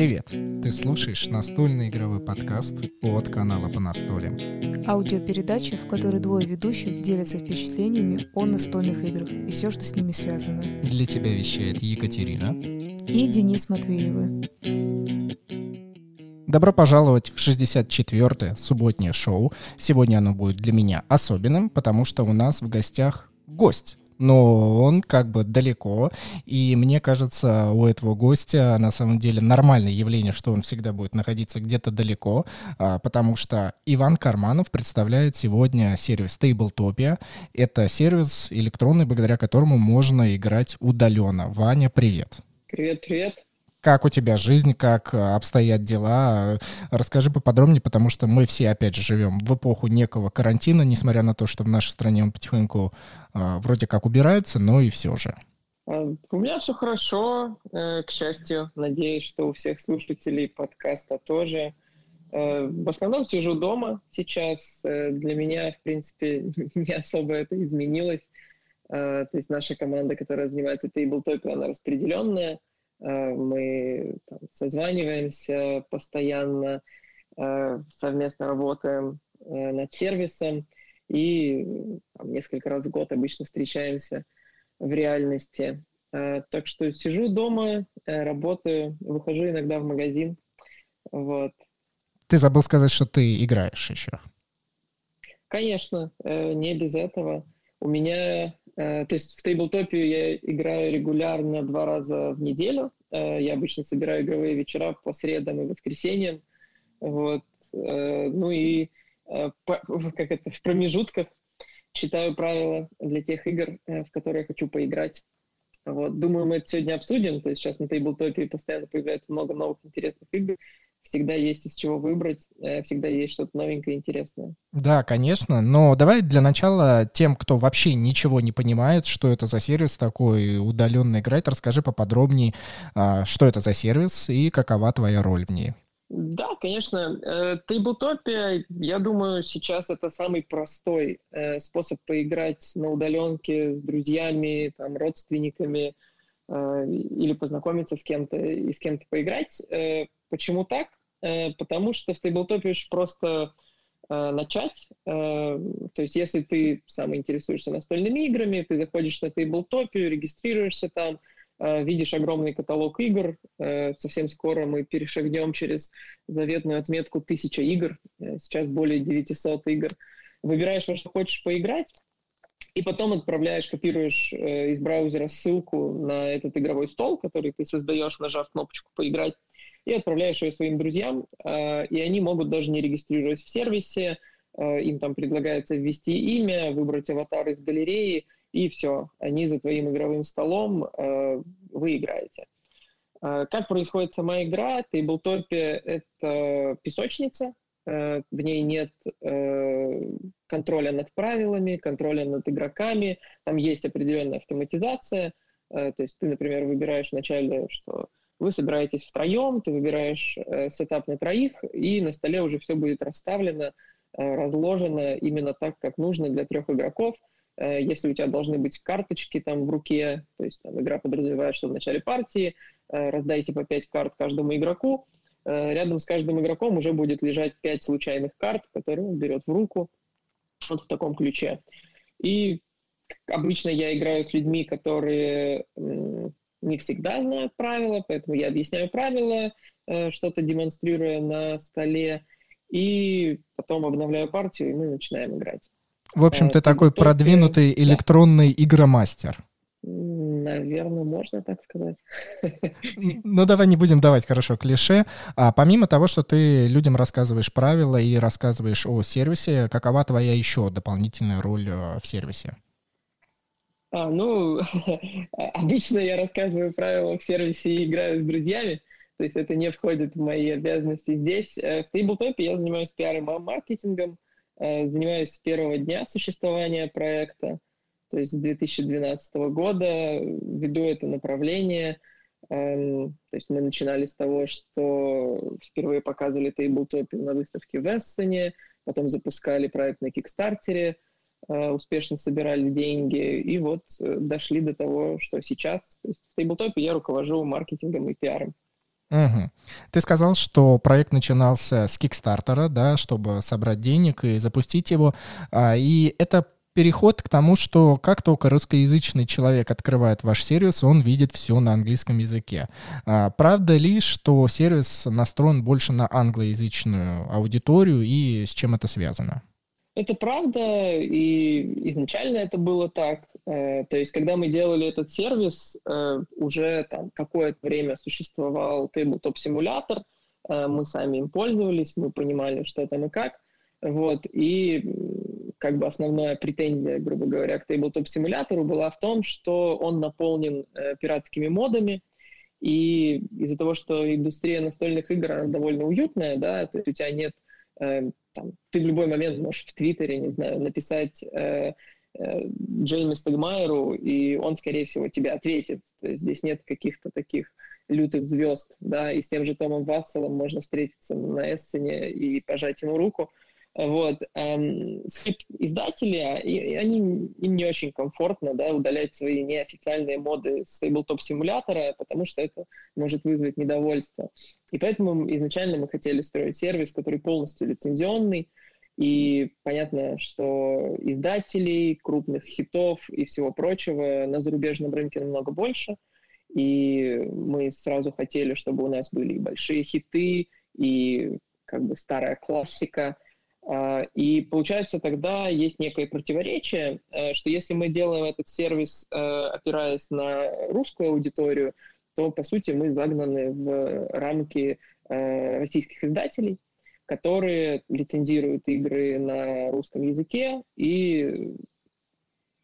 Привет! Ты слушаешь настольный игровой подкаст от канала по настолям. Аудиопередача, в которой двое ведущих делятся впечатлениями о настольных играх и все, что с ними связано. Для тебя вещает Екатерина и Денис Матвеевы. Добро пожаловать в 64-е субботнее шоу. Сегодня оно будет для меня особенным, потому что у нас в гостях гость но он как бы далеко, и мне кажется, у этого гостя на самом деле нормальное явление, что он всегда будет находиться где-то далеко, а, потому что Иван Карманов представляет сегодня сервис Tabletopia. Это сервис электронный, благодаря которому можно играть удаленно. Ваня, привет. Привет, привет как у тебя жизнь, как э, обстоят дела. Расскажи поподробнее, потому что мы все, опять же, живем в эпоху некого карантина, несмотря на то, что в нашей стране он потихоньку э, вроде как убирается, но и все же. А, у меня все хорошо, э, к счастью. Надеюсь, что у всех слушателей подкаста тоже. В основном сижу дома сейчас. Для меня, в принципе, не особо это изменилось. То есть наша команда, которая занимается тейблтопом, она распределенная. Э, мы там, созваниваемся постоянно, э, совместно работаем э, над сервисом и там, несколько раз в год обычно встречаемся в реальности. Так что сижу дома, работаю, выхожу иногда в магазин. Вот. Ты забыл сказать, что ты играешь еще. Конечно, не без этого. У меня то есть в тейблтопе я играю регулярно два раза в неделю. Э, я обычно собираю игровые вечера по средам и воскресеньям. Вот. Э, ну и как это, в промежутках читаю правила для тех игр, в которые хочу поиграть. Вот. Думаю, мы это сегодня обсудим. То есть сейчас на тейблтопе постоянно появляется много новых интересных игр всегда есть из чего выбрать, э, всегда есть что-то новенькое, интересное. Да, конечно, но давай для начала тем, кто вообще ничего не понимает, что это за сервис такой удаленно играть, расскажи поподробнее, а, что это за сервис и какова твоя роль в ней. Да, конечно. Тейблтопия, я думаю, сейчас это самый простой э, способ поиграть на удаленке с друзьями, там, родственниками э, или познакомиться с кем-то и с кем-то поиграть. Почему так? Э, потому что в тейблтопе очень просто э, начать. Э, то есть если ты сам интересуешься настольными играми, ты заходишь на тейблтопе, регистрируешься там, видишь огромный каталог игр. Совсем скоро мы перешагнем через заветную отметку 1000 игр. Сейчас более 900 игр. Выбираешь, во что хочешь поиграть, и потом отправляешь, копируешь из браузера ссылку на этот игровой стол, который ты создаешь, нажав кнопочку «Поиграть», и отправляешь ее своим друзьям, э, и они могут даже не регистрировать в сервисе, э, им там предлагается ввести имя, выбрать аватар из галереи, и все, они за твоим игровым столом, э, вы играете. Как происходит сама игра? Тейблтопе — это песочница, в ней нет контроля над правилами, контроля над игроками, там есть определенная автоматизация, то есть ты, например, выбираешь вначале, что вы собираетесь втроем, ты выбираешь э, сетап на троих, и на столе уже все будет расставлено, э, разложено именно так, как нужно для трех игроков. Э, если у тебя должны быть карточки там в руке, то есть там игра подразумевает, что в начале партии э, раздайте по пять карт каждому игроку, э, рядом с каждым игроком уже будет лежать пять случайных карт, которые он берет в руку, вот в таком ключе. И обычно я играю с людьми, которые не всегда знают правила, поэтому я объясняю правила, э, что-то демонстрируя на столе, и потом обновляю партию, и мы начинаем играть. В общем, э, ты такой продвинутый электронный да. игромастер. Наверное, можно так сказать. Ну, давай не будем давать, хорошо, клише. А помимо того, что ты людям рассказываешь правила и рассказываешь о сервисе, какова твоя еще дополнительная роль э, в сервисе? А, ну, обычно я рассказываю правила в сервисе и играю с друзьями, то есть это не входит в мои обязанности здесь. Э, в Тейблтопе я занимаюсь пиаром и маркетингом, э, занимаюсь с первого дня существования проекта, то есть с 2012 года веду это направление. Эм, то есть мы начинали с того, что впервые показывали Тейблтопе на выставке в Эссене, потом запускали проект на Кикстартере, успешно собирали деньги, и вот э, дошли до того, что сейчас. То есть в Тейблтопе я руковожу маркетингом и пиаром. Угу. Ты сказал, что проект начинался с Кикстартера, да, чтобы собрать денег и запустить его. А, и это переход к тому, что как только русскоязычный человек открывает ваш сервис, он видит все на английском языке. А, правда ли, что сервис настроен больше на англоязычную аудиторию и с чем это связано? Это правда, и изначально это было так. Э, то есть, когда мы делали этот сервис, э, уже там какое-то время существовал Tabletop-симулятор, э, мы сами им пользовались, мы понимали, что там и как. Вот, и как бы основная претензия, грубо говоря, к Tabletop-симулятору была в том, что он наполнен пиратскими модами, и из-за того, что индустрия настольных игр, она довольно уютная, да, то есть у тебя нет там, ты в любой момент можешь в Твиттере, не знаю, написать э, э, Джейми Стегмайеру, и он, скорее всего, тебе ответит. То есть здесь нет каких-то таких лютых звезд, да, и с тем же Томом Васселом можно встретиться на Эссене и пожать ему руку. Вот. Эм, издатели, а, и, они, им не очень комфортно да, удалять свои неофициальные моды с тейблтоп-симулятора, потому что это может вызвать недовольство. И поэтому изначально мы хотели строить сервис, который полностью лицензионный, и понятно, что издателей, крупных хитов и всего прочего на зарубежном рынке намного больше. И мы сразу хотели, чтобы у нас были и большие хиты, и как бы старая классика – и получается тогда есть некое противоречие, э, что если мы делаем этот сервис, э, опираясь на русскую аудиторию, то, по сути, мы загнаны в рамки э, российских издателей, которые лицензируют игры на русском языке, и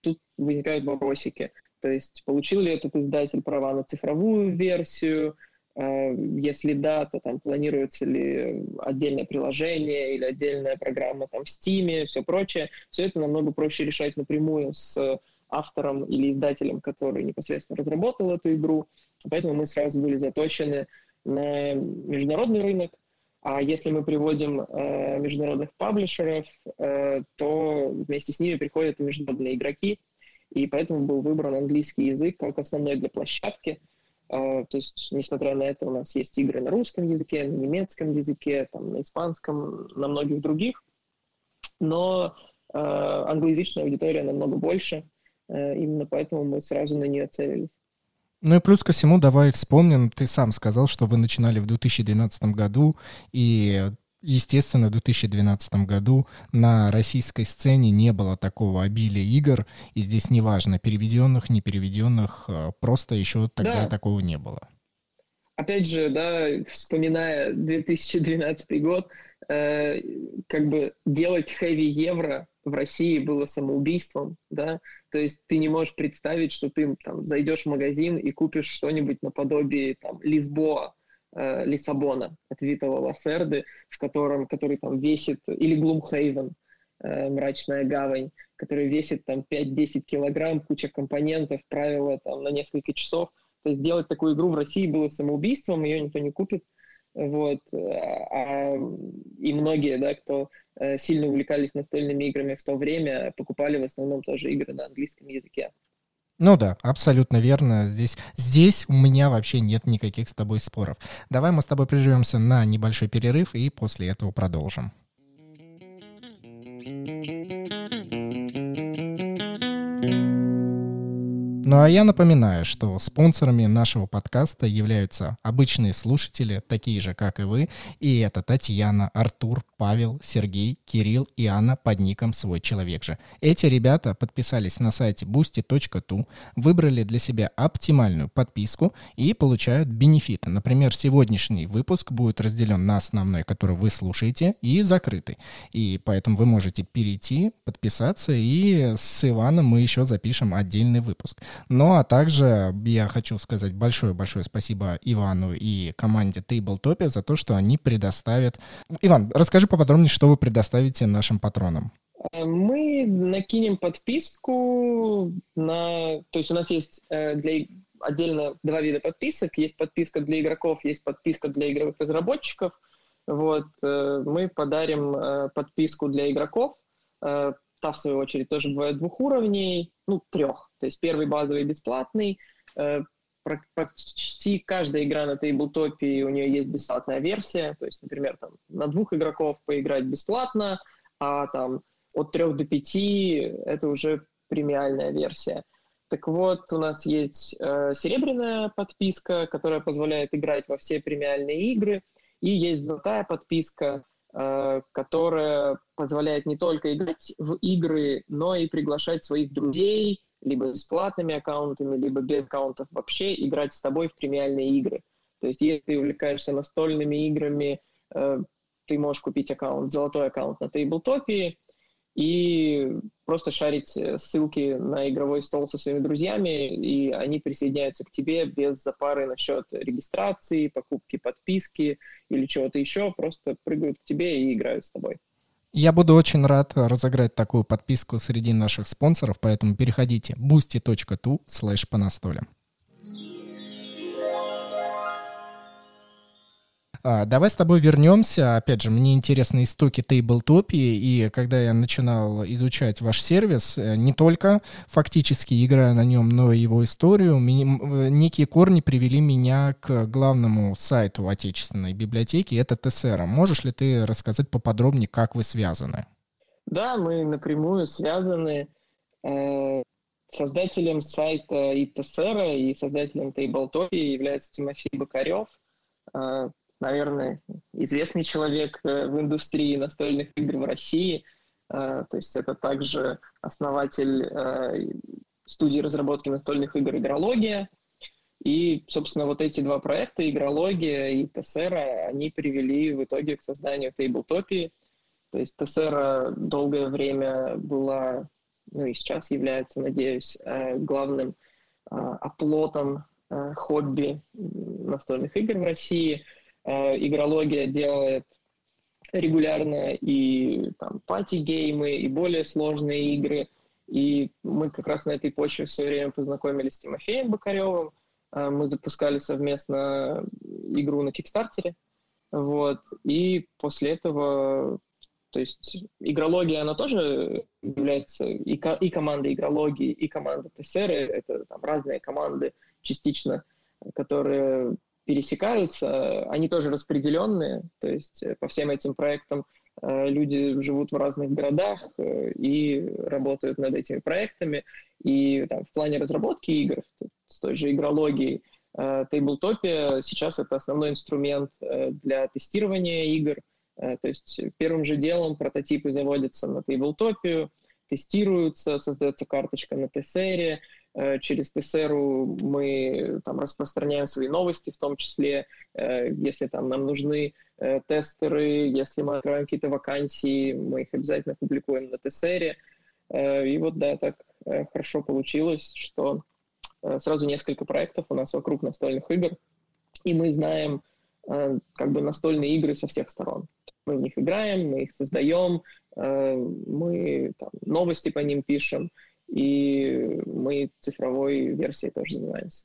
тут возникают вопросики. То есть получил ли этот издатель права на цифровую версию, если да, то там планируется ли отдельное приложение или отдельная программа там в Steam, все прочее. Все это намного проще решать напрямую с автором или издателем, который непосредственно разработал эту игру. Поэтому мы сразу были заточены на международный рынок. А если мы приводим э, международных паблишеров, э, то вместе с ними приходят международные игроки. И поэтому был выбран английский язык как основной для площадки – а, то есть, несмотря на это, у нас есть игры на русском языке, на немецком языке, там, на испанском, на многих других. Но э, англоязычная аудитория намного больше, э, именно поэтому мы сразу на нее целились. Ну и плюс ко всему, давай вспомним, ты сам сказал, что вы начинали в 2012 году, и Естественно, в 2012 году на российской сцене не было такого обилия игр, и здесь неважно, переведенных, не переведенных, а, просто еще тогда да. такого не было. Опять же, да, вспоминая 2012 год, э, как бы делать хэви евро в России было самоубийством, да, то есть ты не можешь представить, что ты там зайдешь в магазин и купишь что-нибудь наподобие там Лисбоа, э, Лиссабона от Витала Лассерды, в котором, который там весит, или Глумхейвен, э, мрачная гавань, который весит там 5-10 килограмм, куча компонентов, правила там на несколько часов. То есть делать такую игру в России было самоубийством, ее никто не купит. Вот. А, и многие, да, кто э, сильно увлекались настольными играми в то время, покупали в основном тоже игры на английском языке. Ну да, абсолютно верно. Здесь, здесь у меня вообще нет никаких с тобой споров. Давай мы с тобой прервемся на небольшой перерыв и после этого продолжим. Ну а я напоминаю, что спонсорами нашего подкаста являются обычные слушатели, такие же, как и вы, и это Татьяна, Артур, Павел, Сергей, Кирилл и Анна под ником «Свой человек же». Эти ребята подписались на сайте boosty.tu, выбрали для себя оптимальную подписку и получают бенефиты. Например, сегодняшний выпуск будет разделен на основной, который вы слушаете, и закрытый. И поэтому вы можете перейти, подписаться, и с Иваном мы еще запишем отдельный выпуск. Ну, а также я хочу сказать большое-большое спасибо Ивану и команде Tabletopia за то, что они предоставят... Иван, расскажи поподробнее, что вы предоставите нашим патронам. Э, мы накинем подписку на... То есть у нас есть э, для отдельно два вида подписок. Есть подписка для игроков, есть подписка для игровых разработчиков. Вот, э, мы подарим подписку для игроков. Та, в свою очередь, тоже бывает двух уровней, ну, трех. То есть первый базовый бесплатный, э, почти каждая игра на тейблтопе, у нее есть бесплатная версия, то есть, например, там, на двух игроков поиграть бесплатно, а там от трех до пяти это уже премиальная версия. Так вот, у нас есть э, серебряная подписка, которая позволяет играть во все премиальные игры, и есть золотая подписка, которая позволяет не только играть в игры, но и приглашать своих друзей, либо бесплатными аккаунтами, либо без аккаунтов вообще, играть с тобой в премиальные игры. То есть, если ты увлекаешься настольными играми, э, ты можешь купить аккаунт, золотой аккаунт на Тейблтопе, и просто шарить э, ссылки на игровой стол со своими друзьями, и они присоединяются к тебе без запары насчет регистрации, покупки подписки или чего-то еще, просто прыгают к тебе и играют с тобой. Я буду очень рад разыграть такую подписку среди наших спонсоров, поэтому переходите boosty.tu слэш по настолям. Давай с тобой вернемся. Опять же, мне интересны истоки тейблтопии, и когда я начинал изучать ваш сервис, э, не только фактически играя на нем, но и его историю, э, некие корни привели меня к главному сайту отечественной библиотеки, это ТСР. Можешь ли ты рассказать поподробнее, как вы связаны? Да, мы напрямую связаны. Э, создателем сайта и ТСР, и создателем тейблтопии является Тимофей Бокарев наверное, известный человек э, в индустрии настольных игр в России. Э, то есть это также основатель э, студии разработки настольных игр «Игрология». И, собственно, вот эти два проекта, «Игрология» и «Тессера», они привели в итоге к созданию тейблтопии. То есть Тессера долгое время была, ну и сейчас является, надеюсь, главным оплотом хобби настольных игр в России – игрология делает регулярно и там пати-геймы, и более сложные игры. И мы как раз на этой почве в свое время познакомились с Тимофеем Бокаревым. Э, мы запускали совместно игру на Кикстартере. Вот. И после этого, то есть игрология, она тоже является и, ко- и командой игрологии, и команда ТСР. Это там разные команды частично, которые пересекаются, они тоже распределенные, то есть э, по всем этим проектам э, люди живут в разных городах э, и работают над этими проектами. И там, в плане разработки игр, с той же игрологией, Тейблтопия сейчас это основной инструмент для тестирования игр. То есть первым же делом прототипы заводятся на Тейблтопию, тестируются, создается карточка на Тессере, Э, через ТСР мы там распространяем свои новости, в том числе, э, если там нам нужны э, тестеры, если мы открываем какие-то вакансии, мы их обязательно публикуем на ТСР. И вот, да, так хорошо получилось, что сразу несколько проектов у нас вокруг настольных игр, и мы знаем как бы настольные игры со всех сторон. Мы в них играем, мы их создаем, мы там, новости по ним пишем, и мы цифровой версией тоже занимаемся.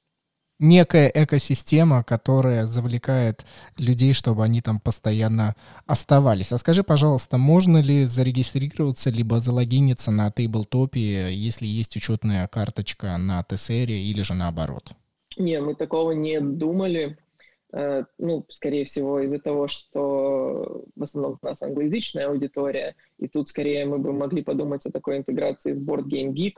Некая экосистема, которая завлекает людей, чтобы они там постоянно оставались. А скажи, пожалуйста, можно ли зарегистрироваться либо залогиниться на тейблтопе, если есть учетная карточка на ТСР или же наоборот? Не, мы такого не думали. Э, ну, скорее всего, из-за того, что в основном у нас англоязычная аудитория, и тут скорее мы бы могли подумать о такой интеграции с Board Game Geek,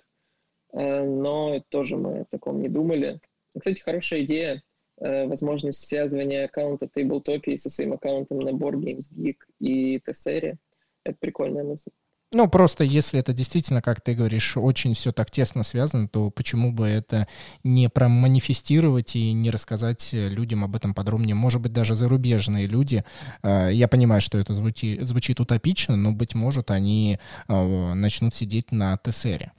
э, но тоже мы о таком не думали. Кстати, хорошая идея, э, возможность связывания аккаунта Tabletopia со своим аккаунтом на Board Games Geek и Tesseria. Это прикольная мысль. Ну, просто если это действительно, как ты говоришь, очень все так тесно связано, то почему бы это не проманифестировать и не рассказать людям об этом подробнее? Может быть, даже зарубежные люди, э, я понимаю, что это звучит, звучит утопично, но, быть может, они э, начнут сидеть на ТСРе.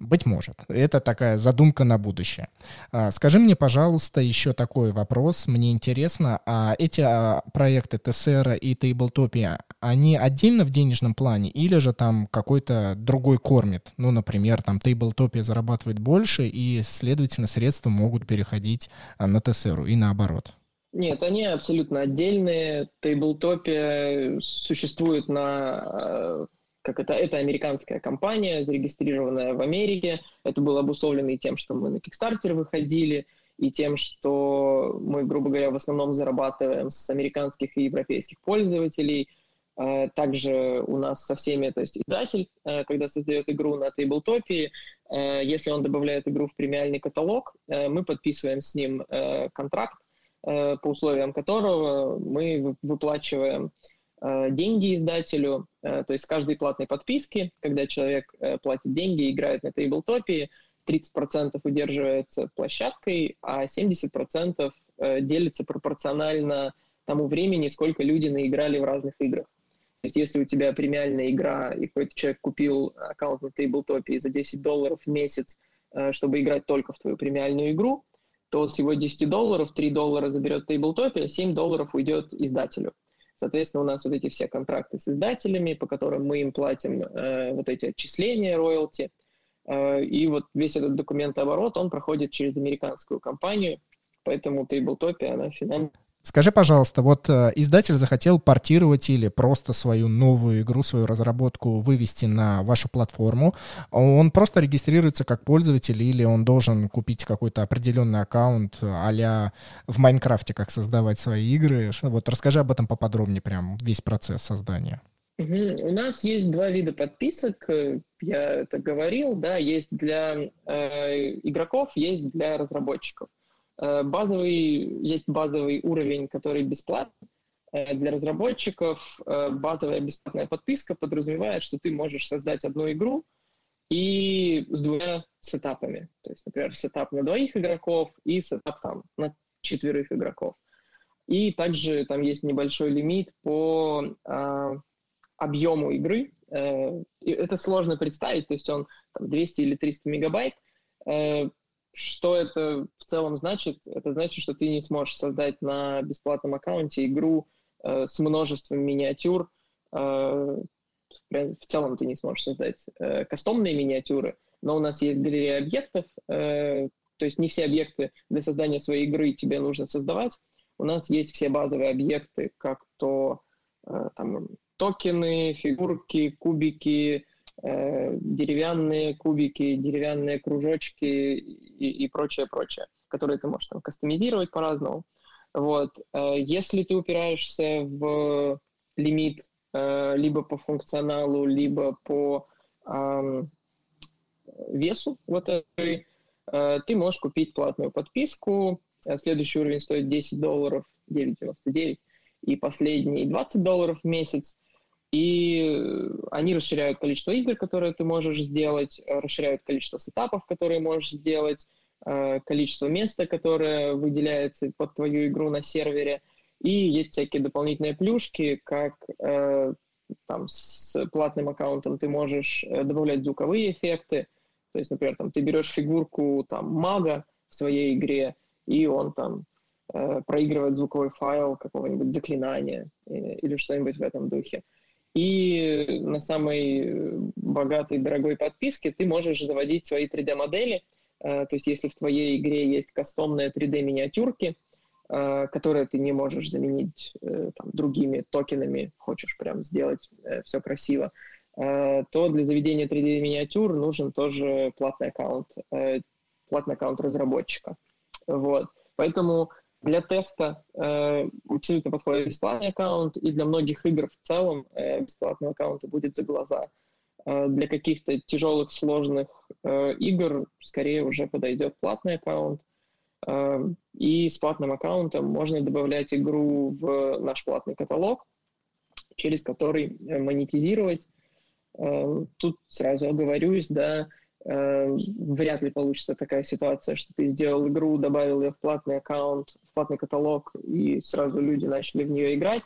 Быть может. Это такая задумка на будущее. А, скажи мне, пожалуйста, еще такой вопрос. Мне интересно, а эти а, проекты ТСР и Тейблтопия, они отдельно в денежном плане или же там какой-то другой кормит? Ну, например, там Тейблтопия зарабатывает больше, и, следовательно, средства могут переходить а, на ТСР и наоборот. Нет, они абсолютно отдельные. Тейблтопия существует на как это, это американская компания, зарегистрированная в Америке. Это было обусловлено и тем, что мы на Kickstarter выходили, и тем, что мы, грубо говоря, в основном зарабатываем с американских и европейских пользователей. Э, также у нас со всеми, то есть издатель, э, когда создает игру на тейблтопе, если он добавляет игру в премиальный каталог, мы подписываем с ним контракт, по условиям которого мы выплачиваем деньги издателю, то есть с каждой платной подписки, когда человек платит деньги и играет на тейблтопе, 30% удерживается площадкой, а 70% э, делится пропорционально тому времени, сколько люди наиграли в разных играх. То есть если у тебя премиальная игра, и какой-то человек купил аккаунт на тейблтопе за 10 долларов в месяц, э, чтобы играть только в твою премиальную игру, то с его 10 долларов 3 доллара заберет тейблтопе, а 7 долларов уйдет издателю. Соответственно, у нас вот эти все контракты с издателями, по которым мы им платим э, вот эти отчисления, роялти – Э, и вот весь этот документооборот, он проходит через американскую компанию, поэтому Tabletopia, она финансово Скажи, пожалуйста, вот э, издатель захотел портировать или просто свою новую игру, свою разработку вывести на вашу платформу. Он просто регистрируется как пользователь или он должен купить какой-то определенный аккаунт а в Майнкрафте, как создавать свои игры? Вот расскажи об этом поподробнее, прям весь процесс создания. У нас есть два вида подписок, э, я это говорил, да, есть для э, игроков, есть для разработчиков. Э, базовый, есть базовый уровень, который бесплатный. Э, для разработчиков э, базовая бесплатная подписка подразумевает, что ты можешь создать одну игру и с двумя сетапами. То есть, например, сетап на двоих игроков и сетап там на четверых игроков. И также там есть небольшой лимит по э, объему игры. Э, это сложно представить, то есть он там, 200 или 300 мегабайт. Э, что это в целом значит? Это значит, что ты не сможешь создать на бесплатном аккаунте игру э, с множеством миниатюр. В целом ты не сможешь создать кастомные миниатюры, но у нас есть галерея объектов, то есть не все объекты для создания своей игры тебе нужно создавать. У нас есть все базовые объекты, как то там, токены, фигурки, кубики, э, деревянные кубики, деревянные кружочки и, прочее, прочее, которые ты можешь там кастомизировать по-разному. Вот. Э, если ты упираешься в лимит э, либо по функционалу, либо по э, весу вот этой, э, ты можешь купить платную подписку. Следующий уровень стоит 10 долларов, 9,99, и последний 20 долларов в месяц. И они расширяют количество игр, которые ты можешь сделать, расширяют количество сетапов, которые можешь сделать, э, количество места, которое выделяется под твою игру на сервере. И есть всякие дополнительные плюшки, как э, там, с платным аккаунтом ты можешь э, добавлять звуковые эффекты. То есть, например, там, ты берешь фигурку там, мага в своей игре, и он там проигрывает звуковой файл какого-нибудь заклинания или что-нибудь в этом духе. И на самой богатой, дорогой подписке ты можешь заводить свои 3D-модели. Э, то есть если в твоей игре есть кастомные 3D-миниатюрки, э, которые ты не можешь заменить э, там, другими токенами, хочешь прям сделать все красиво, то для заведения 3D-миниатюр нужен тоже платный аккаунт, платный аккаунт разработчика. Вот. Поэтому для теста э, абсолютно подходит бесплатный аккаунт, и для многих игр в целом э, бесплатного аккаунта будет за глаза. Э, для каких-то тяжелых, сложных э, игр скорее уже подойдет платный аккаунт. Э, и с платным аккаунтом можно добавлять игру в наш платный каталог, через который э, монетизировать. Э, тут сразу оговорюсь, да, Э, вряд ли получится такая ситуация, что ты сделал игру, добавил ее в платный аккаунт, в платный каталог, и сразу люди начали в нее играть.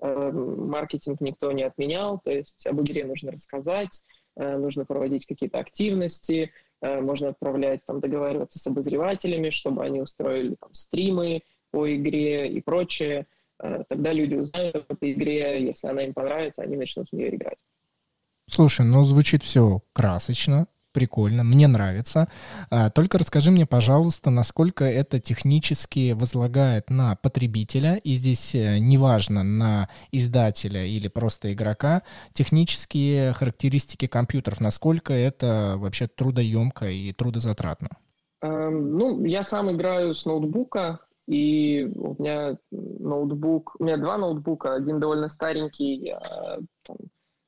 Э, маркетинг никто не отменял, то есть об игре нужно рассказать, э, нужно проводить какие-то активности, можно отправлять, там, договариваться с обозревателями, чтобы они устроили там, стримы по игре и прочее. Тогда люди узнают об этой игре, если она им понравится, они начнут в нее играть. Слушай, ну звучит все красочно, прикольно, мне нравится. А, только расскажи мне, пожалуйста, насколько это технически возлагает на потребителя, и здесь э, неважно, на издателя или просто игрока, технические характеристики компьютеров, насколько это вообще трудоемко и трудозатратно. Эм, ну, я сам играю с ноутбука, и у меня ноутбук, у меня два ноутбука, один довольно старенький, а, там,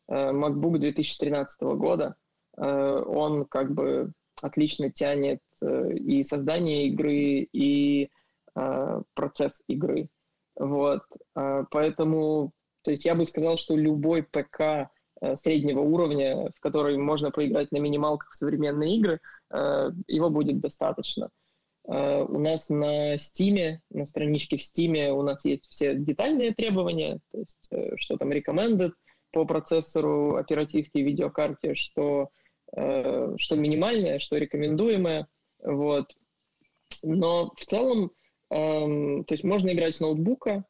э, MacBook 2013 года. Э, он как бы отлично тянет э, и создание игры, и процесс игры. Вот. Поэтому, то есть я бы сказал, что любой ПК среднего уровня, в который можно поиграть на минималках в современные игры, его будет достаточно. Э, у нас на Steam, на страничке в Steam у нас есть все детальные требования, то есть э, что там recommended по процессору, оперативке, видеокарте, что, э, что минимальное, что рекомендуемое. Вот. Но в целом, эм, то есть можно играть с ноутбука,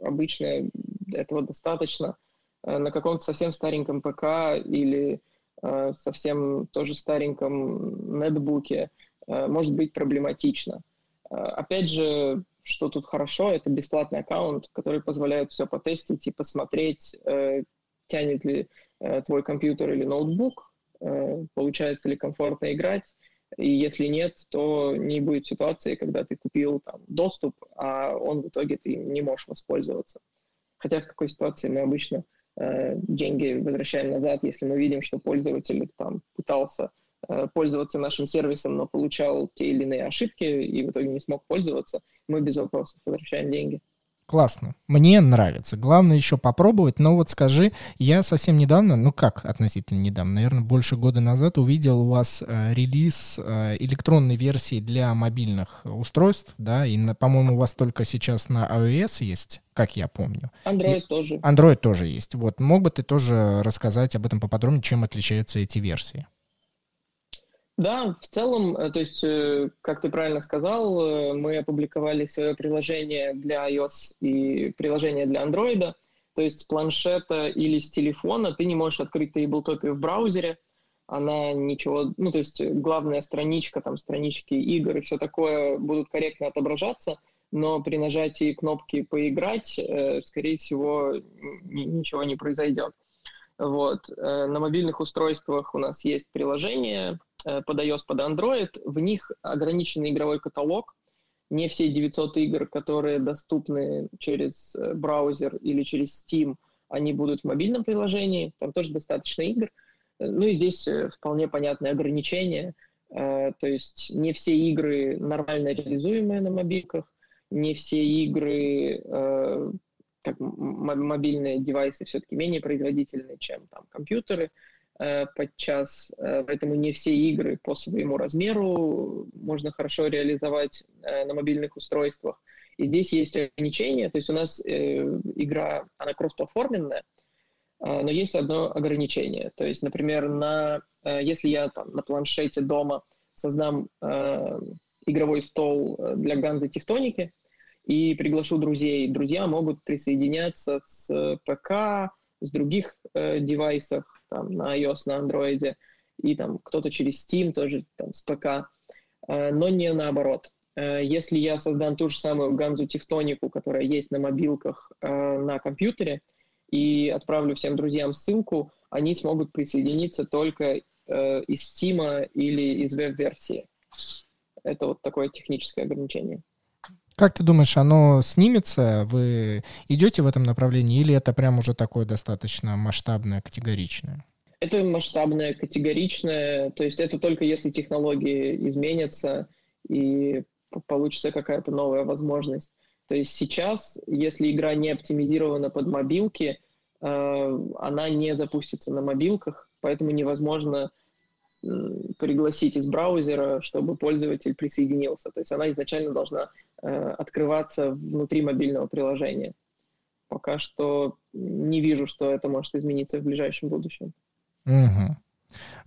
обычно этого достаточно, на каком-то совсем стареньком ПК или совсем тоже стареньком нетбуке – Э, может быть проблематично. Э, опять же, что тут хорошо, это бесплатный аккаунт, который позволяет все потестить и посмотреть, э, тянет ли твой компьютер или ноутбук, получается ли комфортно играть. И если нет, то не будет ситуации, когда ты купил там, доступ, а он в итоге ты не можешь воспользоваться. Хотя в такой ситуации мы обычно э, деньги возвращаем назад, если мы видим, что пользователь там пытался Э, пользоваться нашим сервисом, но получал те или иные ошибки и в итоге не смог пользоваться, мы без вопросов возвращаем деньги. Классно. Мне нравится. Главное еще попробовать. Но вот скажи, я совсем недавно, ну как относительно недавно, наверное, больше года назад увидел у вас э, релиз э, электронной версии для мобильных устройств, да, и, по-моему, у вас только сейчас на iOS есть, как я помню. Android и тоже. Android тоже есть. Вот, мог бы ты тоже рассказать об этом поподробнее, чем отличаются эти версии? Да, в целом, э, то есть, э, как ты правильно сказал, э, мы опубликовали свое приложение для iOS и приложение для Android. То есть с планшета или с телефона ты не можешь открыть Tabletop в браузере. Она ничего, ну то есть главная страничка, там странички игр и все такое будут корректно отображаться, но при нажатии кнопки «Поиграть», скорее всего, ничего не произойдет. Вот. На мобильных устройствах у нас есть приложение, под iOS, под Android, в них ограниченный игровой каталог. Не все 900 игр, которые доступны через э, браузер или через Steam, они будут в мобильном приложении. Там тоже достаточно игр. Э, ну и здесь вполне понятные ограничения. То есть не все игры нормально реализуемые на мобилках, не все игры, как мобильные девайсы все-таки менее производительные, чем там компьютеры. Э, подчас, э, поэтому не все игры по своему размеру можно хорошо реализовать э, на мобильных устройствах. И здесь есть ограничения, то есть у нас игра, она кроссплатформенная, но есть одно ограничение. То есть, например, на, если я там на планшете дома создам игровой стол для Ганзы Тевтоники и приглашу друзей, друзья могут присоединяться с ПК, с других э, девайсов, там, на iOS, на Android, и там кто-то через Steam тоже там, с ПК, э, но не наоборот. Э, если я создам ту же самую Ганзу Тевтонику, которая есть на мобилках э, на компьютере, и отправлю всем друзьям ссылку, они смогут присоединиться только из Steam или из веб-версии. Это вот такое техническое ограничение. Как ты думаешь, оно снимется? Вы идете в этом направлении или это прям уже такое достаточно масштабное, категоричное? Это масштабное, категоричное, то есть это только если технологии изменятся и получится какая-то новая возможность. То есть сейчас, если игра не оптимизирована под мобилки, э, она не запустится на мобилках, поэтому невозможно пригласить из браузера, чтобы пользователь присоединился. То есть она изначально должна э, открываться внутри мобильного приложения. Пока что не вижу, что это может измениться в ближайшем будущем. Угу.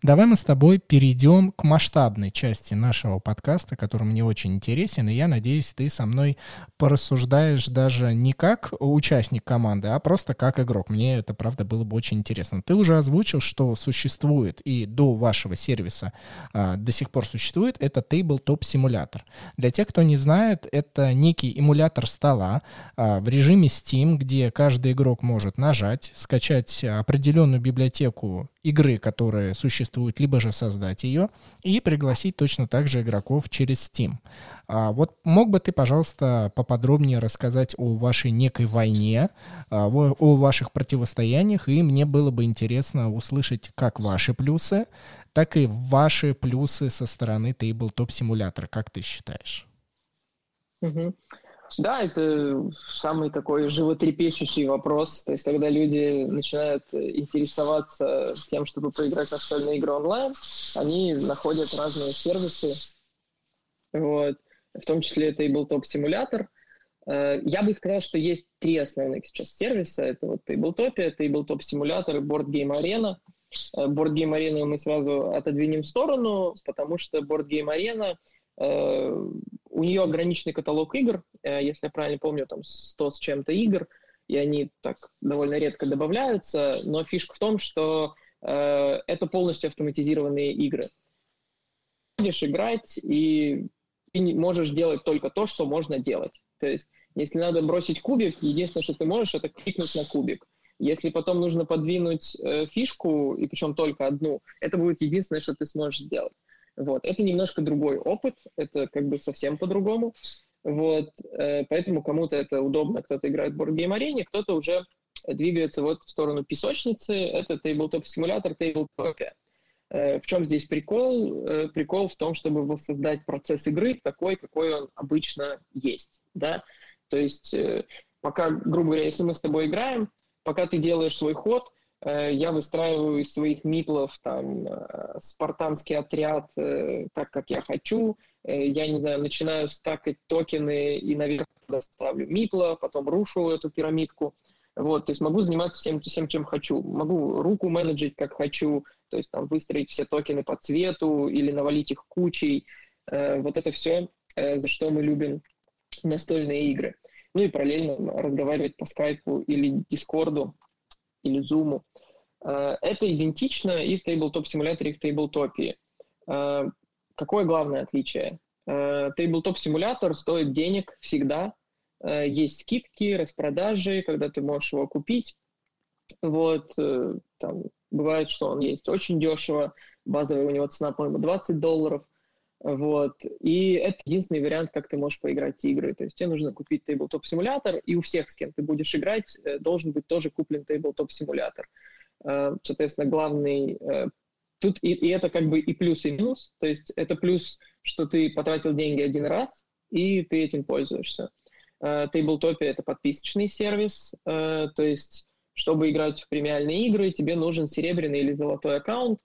Давай мы с тобой перейдем к масштабной части нашего подкаста, который мне очень интересен, и я надеюсь, ты со мной порассуждаешь даже не как участник команды, а просто как игрок. Мне это, правда, было бы очень интересно. Ты уже озвучил, что существует и до вашего сервиса а, до сих пор существует, это Tabletop симулятор. Для тех, кто не знает, это некий эмулятор стола а, в режиме Steam, где каждый игрок может нажать, скачать определенную библиотеку игры, которые существуют, либо же создать ее и пригласить точно так же игроков через Steam. А вот мог бы ты, пожалуйста, поподробнее рассказать о вашей некой войне, а, о ваших противостояниях, и мне было бы интересно услышать как ваши плюсы, так и ваши плюсы со стороны Tabletop симулятора, как ты считаешь? Угу. Да, это самый такой животрепещущий вопрос. То есть, когда люди начинают интересоваться тем, чтобы поиграть в настольные игры онлайн, они находят разные сервисы, вот, в том числе Tabletop симулятор. Э, я бы сказал, что есть три основных сейчас сервиса. Это вот Tabletopia, Tabletop симулятор и Board Game Arena. Э, Board Game Arena мы сразу отодвинем в сторону, потому что Board Game Arena э, у нее ограниченный каталог игр, э, если я правильно помню, там 100 с чем-то игр, и они так довольно редко добавляются, но фишка в том, что э, это полностью автоматизированные игры. Будешь играть, и ты можешь делать только то, что можно делать. То есть, если надо бросить кубик, единственное, что ты можешь, это кликнуть на кубик. Если потом нужно подвинуть э, фишку, и причем только одну, это будет единственное, что ты сможешь сделать. Вот. Это немножко другой опыт, это как бы совсем по-другому. Вот. Э, поэтому кому-то это удобно, кто-то играет в Arena, кто-то уже двигается вот в сторону песочницы. Это тейблтоп-симулятор Tabletopia. Э, в чем здесь прикол? Э, прикол в том, чтобы воссоздать процесс игры такой, какой он обычно есть. Да? То есть пока, грубо говоря, если мы с тобой играем, пока ты делаешь свой ход, я выстраиваю из своих миплов там э, спартанский отряд э, так, как я хочу. Я, не знаю, начинаю стакать токены и наверх туда ставлю мипла, потом рушу эту пирамидку. Вот, то есть могу заниматься всем, всем, чем хочу. Могу руку менеджить, как хочу, то есть там выстроить все токены по цвету или навалить их кучей. Вот это все, за что мы любим настольные игры. Ну и параллельно разговаривать по скайпу или дискорду, или Zoom. Э, это идентично и в Tabletop симуляторе, и в Tabletop. Э, какое главное отличие? Э, Tabletop симулятор стоит денег всегда. Есть скидки, распродажи, когда ты можешь его купить. Вот, там, бывает, что он есть очень дешево, базовая у него цена, по-моему, 20 долларов. Вот. И это единственный вариант, как ты можешь поиграть в игры. То есть тебе нужно купить Tabletop-симулятор, и у всех, с кем ты будешь играть, э, должен быть тоже куплен Tabletop-симулятор. Э, соответственно, главный... Э, тут и, и это как бы и плюс, и минус. То есть это плюс, что ты потратил деньги один раз, и ты этим пользуешься. Tabletopia — это подписочный сервис, то есть чтобы играть в премиальные игры, тебе нужен серебряный или золотой аккаунт,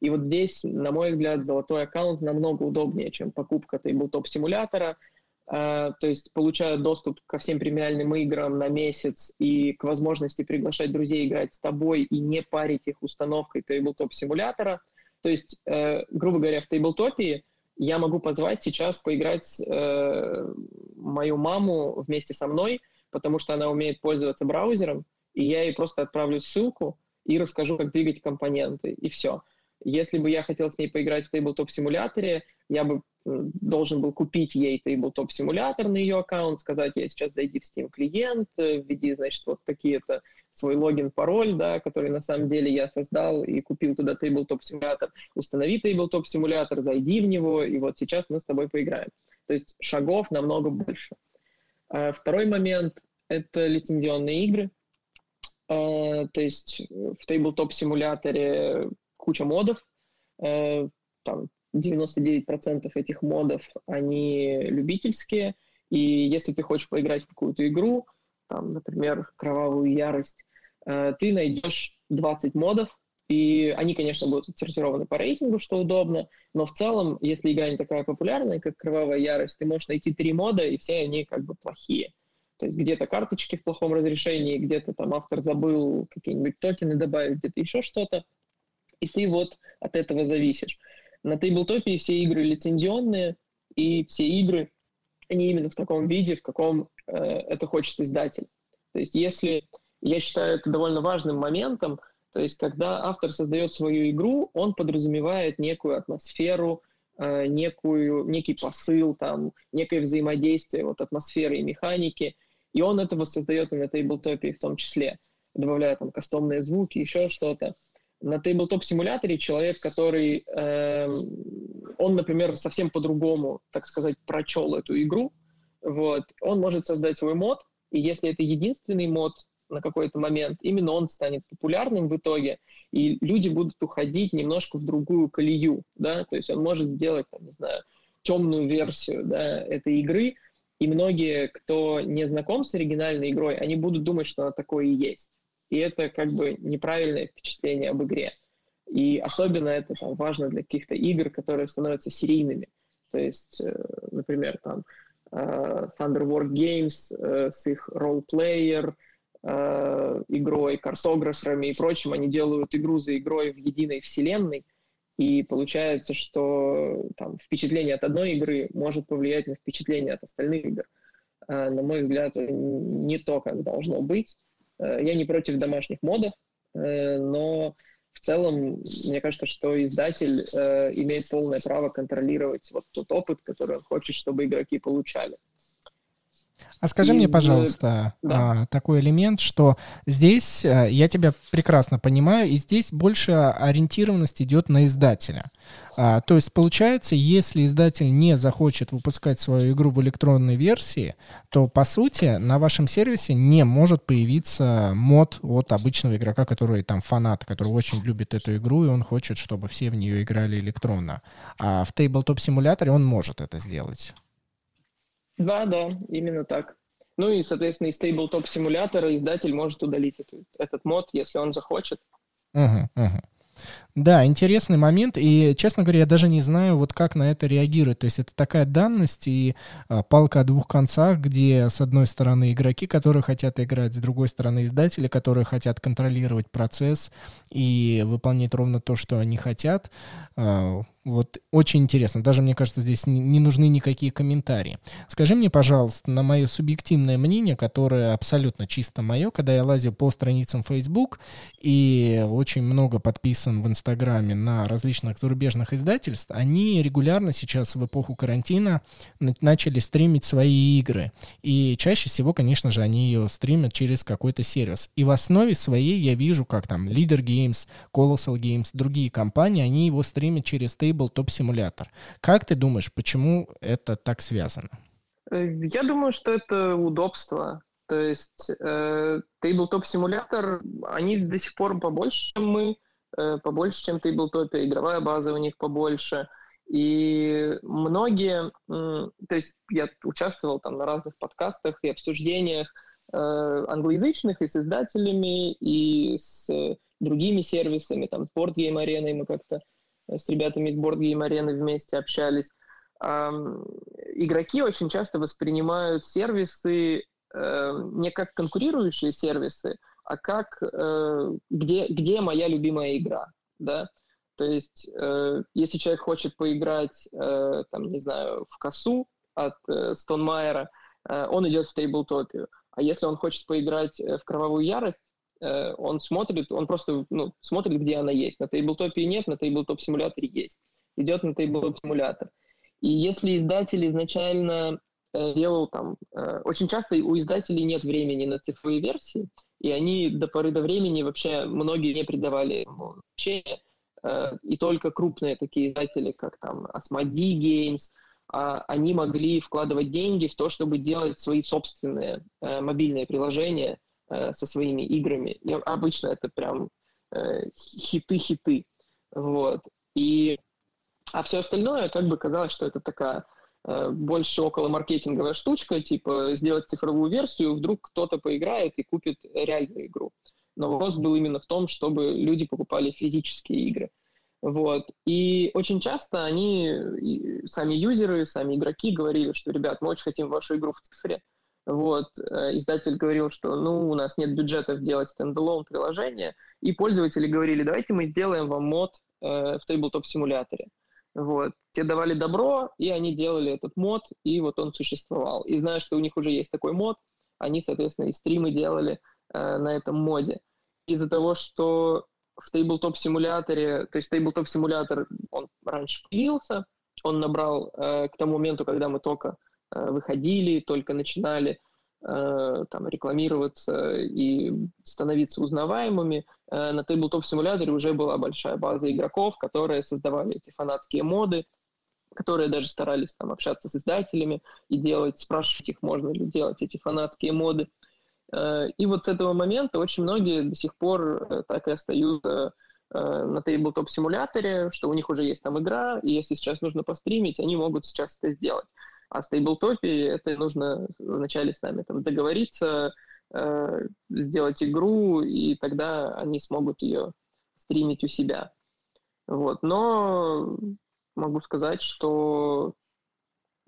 и вот здесь, на мой взгляд, золотой аккаунт намного удобнее, чем покупка тейблтоп-симулятора. Uh, то есть получая доступ ко всем премиальным играм на месяц и к возможности приглашать друзей играть с тобой и не парить их установкой тейблтоп-симулятора. То есть, uh, грубо говоря, в тейблтопе я могу позвать сейчас поиграть uh, мою маму вместе со мной, потому что она умеет пользоваться браузером, и я ей просто отправлю ссылку и расскажу, как двигать компоненты, и все. Если бы я хотел с ней поиграть в Tabletop симуляторе, я бы должен был купить ей Tabletop симулятор на ее аккаунт, сказать ей сейчас зайди в Steam клиент, э, введи, значит, вот такие-то свой логин, пароль, да, который на самом деле я создал и купил туда Tabletop симулятор, установи Tabletop симулятор, зайди в него, и вот сейчас мы с тобой поиграем. То есть шагов намного больше. А второй момент — это лицензионные игры. А, то есть в Tabletop симуляторе куча модов, э, там 99% этих модов, они любительские, и если ты хочешь поиграть в какую-то игру, там, например, «Кровавую ярость», э, ты найдешь 20 модов, и они, конечно, будут отсортированы по рейтингу, что удобно, но в целом, если игра не такая популярная, как «Кровавая ярость», ты можешь найти три мода, и все они как бы плохие. То есть где-то карточки в плохом разрешении, где-то там автор забыл какие-нибудь токены добавить, где-то еще что-то и ты вот от этого зависишь. На тейблтопе все игры лицензионные, и все игры, они именно в таком виде, в каком э, это хочет издатель. То есть если, я считаю это довольно важным моментом, то есть когда автор создает свою игру, он подразумевает некую атмосферу, э, некую, некий посыл, там, некое взаимодействие вот, атмосферы и механики, и он этого создает и на тейблтопе в том числе, добавляя там кастомные звуки, еще что-то. На тейблтоп-симуляторе человек, который, э, он, например, совсем по-другому, так сказать, прочел эту игру, вот, он может создать свой мод, и если это единственный мод на какой-то момент, именно он станет популярным в итоге, и люди будут уходить немножко в другую колею, да, то есть он может сделать, там, не знаю, темную версию, да, этой игры, и многие, кто не знаком с оригинальной игрой, они будут думать, что она такое и есть. И это как бы неправильное впечатление об игре. И особенно это там, важно для каких-то игр, которые становятся серийными. То есть, э, например, там э, Thunderworld Games э, с их ролл-плеер, игрой, картограферами и прочим, они делают игру за игрой в единой вселенной, и получается, что там, впечатление от одной игры может повлиять на впечатление от остальных игр. На мой взгляд, не то, как должно быть. Э, я не против домашних модов, э, но в целом, мне кажется, что издатель э, имеет полное право контролировать вот тот опыт, который он хочет, чтобы игроки получали. А скажи Из... мне, пожалуйста, да. А, такой элемент, что здесь а, я тебя прекрасно понимаю, и здесь больше ориентированность идет на издателя. А, то есть получается, если издатель не захочет выпускать свою игру в электронной версии, то по сути на вашем сервисе не может появиться мод от обычного игрока, который там фанат, который очень любит эту игру и он хочет, чтобы все в нее играли электронно. А в Tabletop симуляторе он может это сделать. Да, да, именно так. Ну и, соответственно, из Tabletop симулятора издатель может удалить этот, этот мод, если он захочет. Угу, угу. Да, интересный момент, и, честно говоря, я даже не знаю, вот как на это реагировать. То есть это такая данность и а, палка о двух концах, где, с одной стороны, игроки, которые хотят играть, с другой стороны, издатели, которые хотят контролировать процесс и выполнять ровно то, что они хотят. А, вот очень интересно. Даже, мне кажется, здесь не нужны никакие комментарии. Скажи мне, пожалуйста, на мое субъективное мнение, которое абсолютно чисто мое, когда я лазил по страницам Facebook и очень много подписан в Инстаграме на различных зарубежных издательств, они регулярно сейчас в эпоху карантина начали стримить свои игры. И чаще всего, конечно же, они ее стримят через какой-то сервис. И в основе своей я вижу, как там Leader Games, Colossal Games, другие компании, они его стримят через Table Tabletop симулятор. Как ты думаешь, почему это так связано? Э, я думаю, что это удобство. То есть э, Tabletop симулятор, они до сих пор побольше, чем мы, э, побольше, чем Tabletop, игровая база у них побольше. И многие, э, то есть я участвовал там на разных подкастах и обсуждениях э, англоязычных и с издателями, и с другими сервисами, там, с Board Game Arena мы как-то с ребятами из Board Game Arena вместе общались. Игроки очень часто воспринимают сервисы эм, не как конкурирующие сервисы, а как э, где, где моя любимая игра, да. То есть, э, если человек хочет поиграть, э, там, не знаю, в косу от Стонмайера, он идет в тейблтопию. А если он хочет поиграть в кровавую ярость, Э, он смотрит, он просто ну, смотрит, где она есть. На тейблтопе нет, на тейблтоп-симуляторе есть. Идет на тейблтоп-симулятор. И если издатель изначально э, делал там... Э, очень часто у издателей нет времени на цифровые версии, и они до поры до времени вообще многие не придавали ему значения. И только крупные такие издатели, как там Asmodee Games, а, они могли вкладывать деньги в то, чтобы делать свои собственные мобильные приложения, э, со своими играми. И обычно это прям э, хиты-хиты. Вот. И, а все остальное, как бы казалось, что это такая э, больше около маркетинговая штучка, типа сделать цифровую версию, вдруг кто-то поиграет и купит реальную игру. Но вопрос был именно в том, чтобы люди покупали физические игры. Вот. И очень часто они, сами юзеры, сами игроки говорили, что, ребят, мы очень хотим вашу игру в цифре, вот, э, издатель говорил, что ну, у нас нет бюджетов делать стендалон приложение, и пользователи говорили, давайте мы сделаем вам мод э, в Tabletop симуляторе. Вот. Те давали добро, и они делали этот мод, и вот он существовал. И зная, что у них уже есть такой мод, они, соответственно, и стримы делали э, на этом моде. Из-за того, что в Tabletop симуляторе, то есть Tabletop симулятор, он раньше появился, он набрал э, к тому моменту, когда мы только Э, выходили, только начинали, там, рекламироваться и становиться узнаваемыми, на Tabletop симуляторе уже была большая база игроков, которые создавали эти фанатские моды, которые даже старались там общаться с издателями и делать, спрашивать их, можно ли делать эти фанатские моды. И вот с этого момента очень многие до сих пор так и остаются на Tabletop симуляторе, что у них уже есть там игра, и если сейчас нужно постримить, они могут сейчас это сделать. А с тейблтопе это нужно вначале с нами там договориться, э, сделать игру, и тогда они смогут ее стримить у себя. Вот. Но могу сказать, что,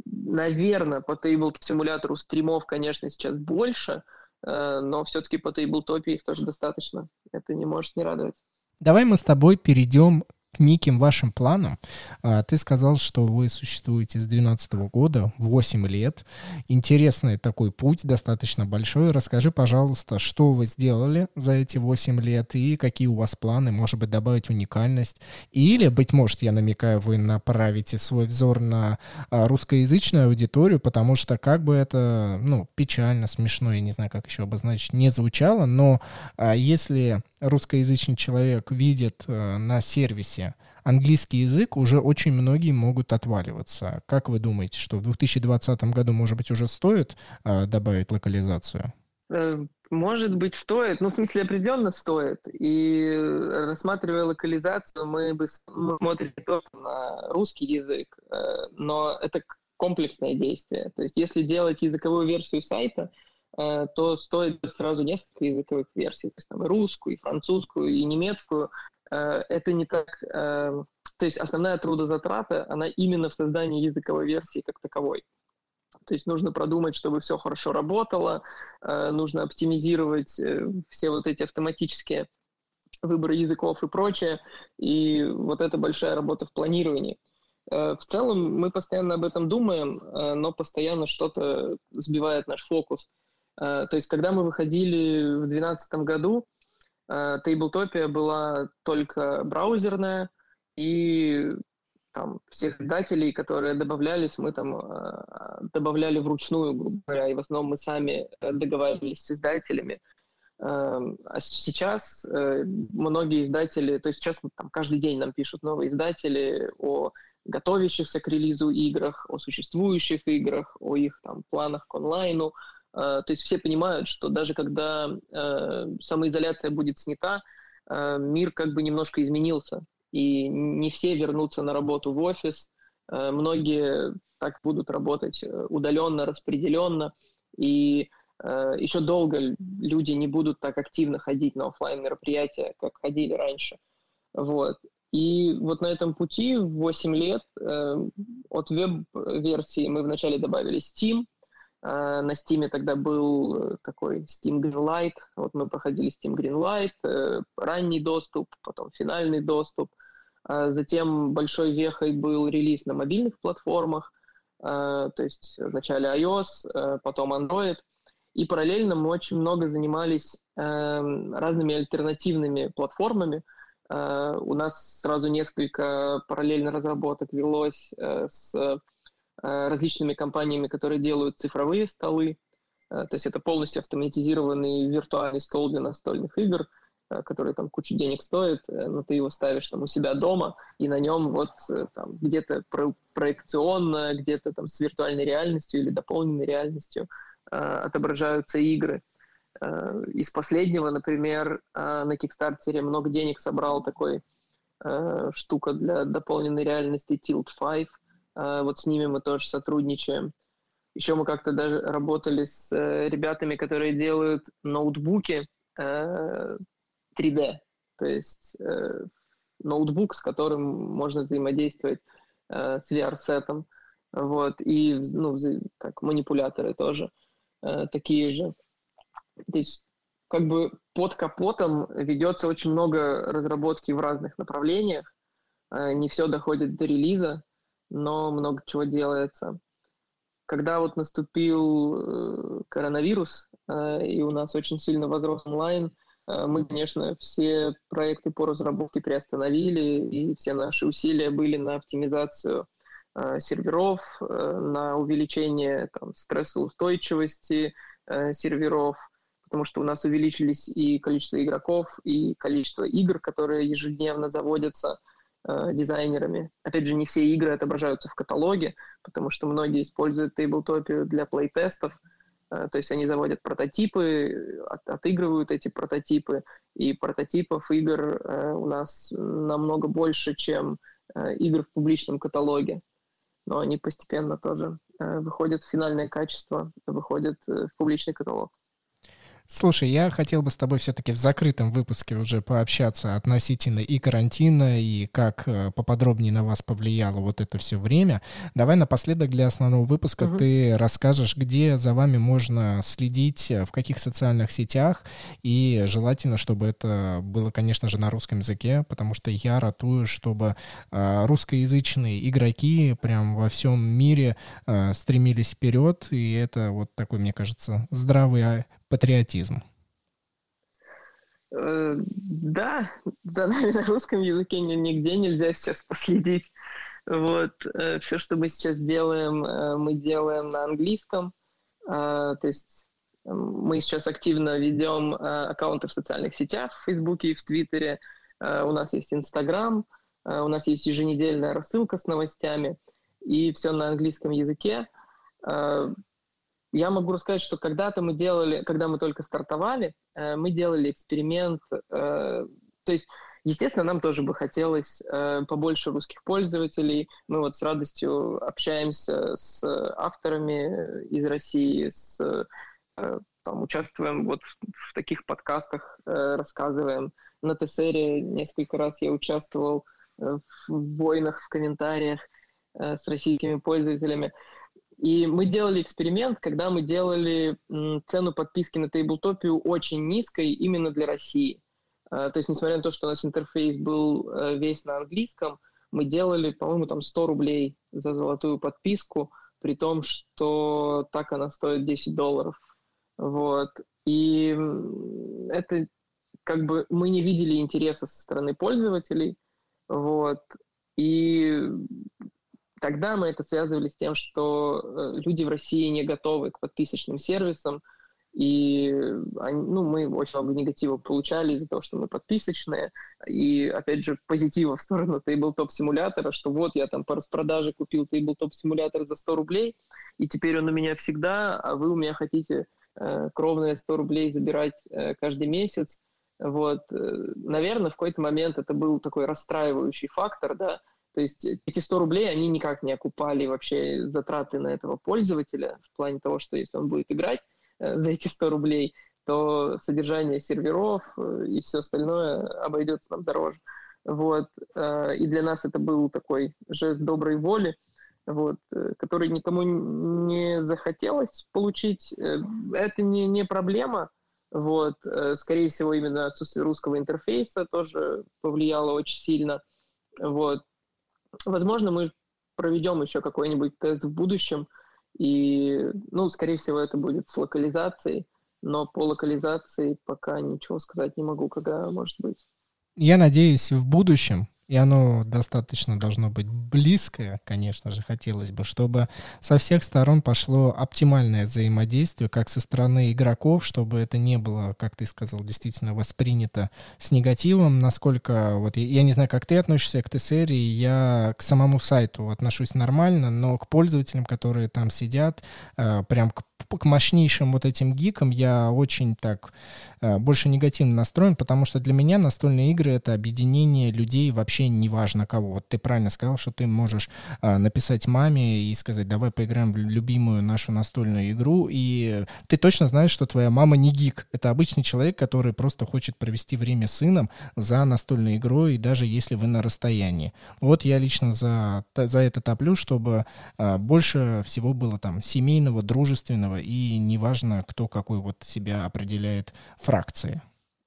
наверное, по тейбл-симулятору стримов, конечно, сейчас больше, э, но все-таки по тейблтопе их тоже достаточно. Это не может не радовать. Давай мы с тобой перейдем неким вашим планам. А, ты сказал, что вы существуете с 2012 года, 8 лет. Интересный такой путь, достаточно большой. Расскажи, пожалуйста, что вы сделали за эти 8 лет и какие у вас планы, может быть, добавить уникальность. Или, быть может, я намекаю, вы направите свой взор на а, русскоязычную аудиторию, потому что как бы это, ну, печально, смешно, я не знаю, как еще обозначить, не звучало, но а, если русскоязычный человек видит на сервисе английский язык, уже очень многие могут отваливаться. Как вы думаете, что в 2020 году, может быть, уже стоит э, добавить локализацию? Э, может быть, стоит. Ну, в смысле, определенно стоит. И рассматривая локализацию, мы бы смотрели только на русский язык, э, но это комплексное действие. То есть, если делать языковую версию сайта, э, то стоит сразу несколько языковых версий, то есть там и русскую, и французскую, и немецкую, Э, это не так... Э, то есть основная трудозатрата, она именно в создании языковой версии как таковой. То есть нужно продумать, чтобы все хорошо работало, э, нужно оптимизировать все вот эти автоматические выборы языков и прочее. И вот это большая работа в планировании. В целом мы постоянно об этом думаем, но постоянно что-то сбивает наш фокус. То есть когда мы выходили в 2012 году, Тейблтопия была только браузерная, и там всех издателей, которые добавлялись, мы там э, добавляли вручную, грубо говоря, и в основном мы сами э, договаривались с издателями. Э, а сейчас э, многие издатели, то есть сейчас там каждый день нам пишут новые издатели о готовящихся к релизу играх, о существующих играх, о их там планах к онлайну, Э, то есть все понимают, что даже когда э, самоизоляция будет снята, э, мир как бы немножко изменился. И не все вернутся на работу в офис. Многие так будут работать удаленно, распределенно. И еще долго люди не будут так активно ходить на офлайн мероприятия, как ходили раньше. Вот. И вот на этом пути в 8 лет от веб-версии мы вначале добавили Steam, Э, на Steam тогда был э, такой Steam Greenlight. Вот мы проходили Steam Greenlight, э, ранний доступ, потом финальный доступ. Затем большой вехой был релиз на мобильных платформах, то есть вначале iOS, потом Android. И параллельно мы очень много занимались разными альтернативными платформами. У нас сразу несколько параллельно разработок велось с Э, различными компаниями, которые делают цифровые столы. Э, то есть это полностью автоматизированный виртуальный стол для настольных игр, э, который там кучу денег стоит, но ты его ставишь там у себя дома, и на нем вот там где-то про проекционно, где-то там с виртуальной реальностью или дополненной реальностью отображаются игры. Из последнего, например, на Кикстартере много денег собрал такой штука для дополненной реальности Tilt 5, а, вот с ними мы тоже сотрудничаем. Еще мы как-то даже работали с э, ребятами, которые делают ноутбуки 3D. Э, То есть э, ноутбук, с которым можно взаимодействовать с VR-сетом. Вот. И ну, как манипуляторы тоже такие же. То есть как бы под капотом ведется очень много разработки в разных направлениях. Не все доходит до релиза, но много чего делается. Когда вот наступил э, коронавирус, э, и у нас очень сильно возрос онлайн, э, мы, конечно, все проекты по разработке приостановили, и все наши усилия были на оптимизацию серверов, на увеличение там, стрессоустойчивости, серверов, потому что у нас увеличились и количество игроков, и количество игр, которые ежедневно заводятся э, дизайнерами. Опять же, не все игры отображаются в каталоге, потому что многие используют Tabletopia для плей-тестов, э, то есть они заводят прототипы, от, отыгрывают эти прототипы, и прототипов игр э, у нас намного больше, чем э, игр в публичном каталоге. Но они постепенно тоже э, выходят в финальное качество, выходят э, в публичный каталог. Слушай, я хотел бы с тобой все-таки в закрытом выпуске уже пообщаться относительно и карантина, и как э, поподробнее на вас повлияло вот это все время. Давай напоследок для основного выпуска угу. ты расскажешь, где за вами можно следить, э, в каких социальных сетях, и желательно, чтобы это было, конечно же, на русском языке, потому что я ратую, чтобы э, русскоязычные игроки прям во всем мире стремились вперед, и это вот такой, мне кажется, здравый а, патриотизм? Э, да, за нами на русском языке нигде нельзя сейчас последить. Вот, э, все, что мы сейчас делаем, э, мы делаем на английском. То есть мы сейчас активно ведем аккаунты в социальных сетях, в Фейсбуке и в Твиттере. У нас есть Инстаграм, у нас есть еженедельная рассылка с новостями, и все на английском языке. Я могу рассказать, что когда-то мы делали, когда мы только стартовали, э, мы делали эксперимент. Э, то есть, естественно, нам тоже бы хотелось э, побольше русских пользователей. Мы вот с радостью общаемся с авторами из России, с, там, участвуем вот в таких подкастах, рассказываем. На Тессере несколько раз я участвовал в войнах, в комментариях с российскими пользователями. И мы делали эксперимент, когда мы делали цену подписки на Тейблтопию очень низкой именно для России. А, то есть, несмотря на то, что у нас интерфейс был э, весь на английском, мы делали, по-моему, там 100 рублей за золотую подписку, при том, что так она стоит 10 долларов. Вот. И это как бы мы не видели интереса со стороны пользователей. Вот. И Тогда мы это связывали с тем, что э, люди в России не готовы к подписочным сервисам, и они, ну, мы очень много негатива получали из-за того, что мы подписочные, и, опять же, позитива в сторону Tabletop симулятора, что вот я там по распродаже купил Tabletop симулятор за 100 рублей, и теперь он у меня всегда, а вы у меня хотите э, кровные 100 рублей забирать э, каждый месяц. Вот, э, наверное, в какой-то момент это был такой расстраивающий фактор, да, то есть эти 100 рублей, они никак не окупали вообще затраты на этого пользователя в плане того, что если он будет играть э, за эти 100 рублей, то содержание серверов э, и все остальное обойдется нам дороже. Вот. Э, и для нас это был такой жест доброй воли, вот, который никому не захотелось получить. Это не, не проблема. Вот. Скорее всего, именно отсутствие русского интерфейса тоже повлияло очень сильно. Вот. Возможно, мы проведем еще какой-нибудь тест в будущем, и, ну, скорее всего, это будет с локализацией, но по локализации пока ничего сказать не могу, когда может быть. Я надеюсь, в будущем и оно достаточно должно быть близкое, конечно же, хотелось бы, чтобы со всех сторон пошло оптимальное взаимодействие, как со стороны игроков, чтобы это не было, как ты сказал, действительно воспринято с негативом, насколько, вот я, не знаю, как ты относишься к Т-серии, я к самому сайту отношусь нормально, но к пользователям, которые там сидят, э, прям к к мощнейшим вот этим гикам я очень так э, больше негативно настроен, потому что для меня настольные игры — это объединение людей вообще неважно кого. Вот ты правильно сказал, что ты можешь э, написать маме и сказать, давай поиграем в любимую нашу настольную игру, и ты точно знаешь, что твоя мама не гик. Это обычный человек, который просто хочет провести время с сыном за настольной игрой, и даже если вы на расстоянии. Вот я лично за, за это топлю, чтобы э, больше всего было там семейного, дружественного, и неважно, кто какой вот себя определяет фракции.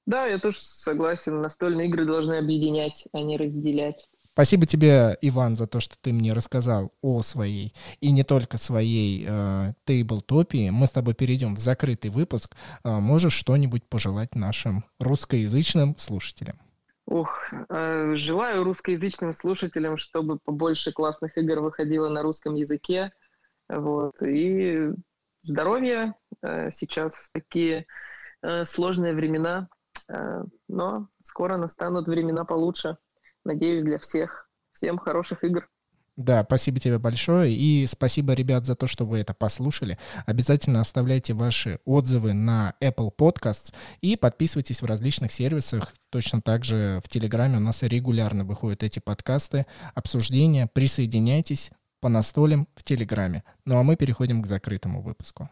Да, я тоже согласен. Настольные игры должны объединять, а не разделять. Спасибо тебе, Иван, за то, что ты мне рассказал о своей и не только своей э, тейблтопии. Мы с тобой перейдем в закрытый выпуск. Э, можешь что-нибудь пожелать нашим русскоязычным слушателям? Ух, э, желаю русскоязычным слушателям, чтобы побольше классных игр выходило на русском языке. Вот, и здоровья. Э, сейчас такие э, сложные времена, э, но скоро настанут времена получше. Надеюсь, для всех. Всем хороших игр. Да, спасибо тебе большое. И спасибо, ребят, за то, что вы это послушали. Обязательно оставляйте ваши отзывы на Apple Podcasts и подписывайтесь в различных сервисах. Точно так же в Телеграме у нас регулярно выходят эти подкасты, обсуждения. Присоединяйтесь по настолям в Телеграме. Ну а мы переходим к закрытому выпуску.